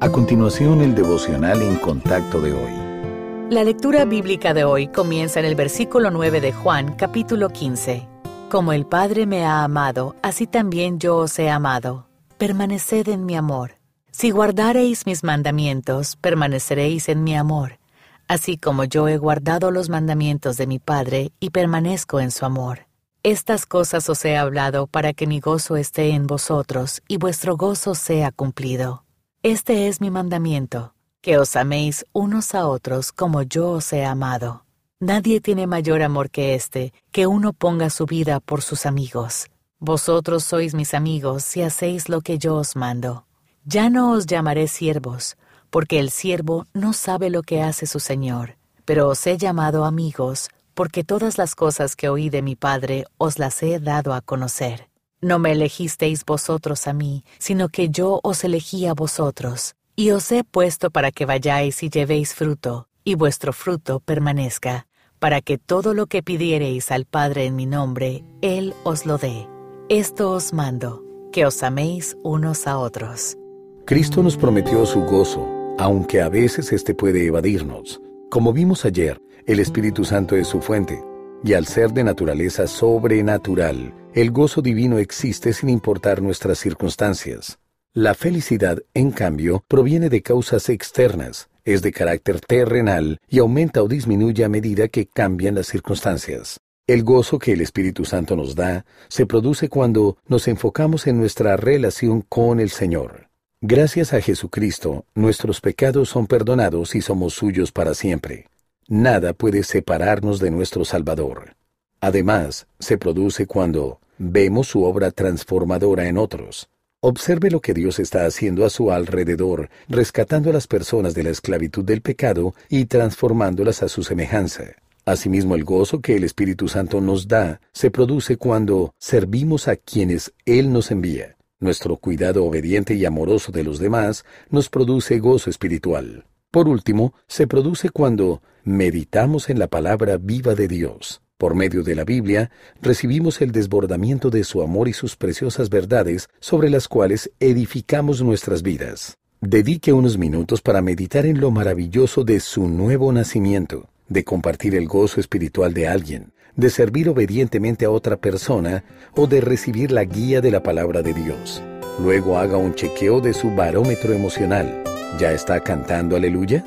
A continuación, el devocional en contacto de hoy. La lectura bíblica de hoy comienza en el versículo 9 de Juan, capítulo 15. Como el Padre me ha amado, así también yo os he amado. Permaneced en mi amor. Si guardareis mis mandamientos, permaneceréis en mi amor, así como yo he guardado los mandamientos de mi Padre y permanezco en su amor. Estas cosas os he hablado para que mi gozo esté en vosotros y vuestro gozo sea cumplido. Este es mi mandamiento, que os améis unos a otros como yo os he amado. Nadie tiene mayor amor que este, que uno ponga su vida por sus amigos. Vosotros sois mis amigos si hacéis lo que yo os mando. Ya no os llamaré siervos, porque el siervo no sabe lo que hace su Señor, pero os he llamado amigos, porque todas las cosas que oí de mi Padre os las he dado a conocer. No me elegisteis vosotros a mí, sino que yo os elegí a vosotros, y os he puesto para que vayáis y llevéis fruto, y vuestro fruto permanezca, para que todo lo que pidiereis al Padre en mi nombre, Él os lo dé. Esto os mando, que os améis unos a otros. Cristo nos prometió su gozo, aunque a veces éste puede evadirnos. Como vimos ayer, el Espíritu Santo es su fuente, y al ser de naturaleza sobrenatural, el gozo divino existe sin importar nuestras circunstancias. La felicidad, en cambio, proviene de causas externas, es de carácter terrenal y aumenta o disminuye a medida que cambian las circunstancias. El gozo que el Espíritu Santo nos da se produce cuando nos enfocamos en nuestra relación con el Señor. Gracias a Jesucristo, nuestros pecados son perdonados y somos suyos para siempre. Nada puede separarnos de nuestro Salvador. Además, se produce cuando vemos su obra transformadora en otros. Observe lo que Dios está haciendo a su alrededor, rescatando a las personas de la esclavitud del pecado y transformándolas a su semejanza. Asimismo, el gozo que el Espíritu Santo nos da se produce cuando servimos a quienes Él nos envía. Nuestro cuidado obediente y amoroso de los demás nos produce gozo espiritual. Por último, se produce cuando meditamos en la palabra viva de Dios. Por medio de la Biblia, recibimos el desbordamiento de su amor y sus preciosas verdades sobre las cuales edificamos nuestras vidas. Dedique unos minutos para meditar en lo maravilloso de su nuevo nacimiento, de compartir el gozo espiritual de alguien, de servir obedientemente a otra persona o de recibir la guía de la palabra de Dios. Luego haga un chequeo de su barómetro emocional ¿Ya está cantando aleluya?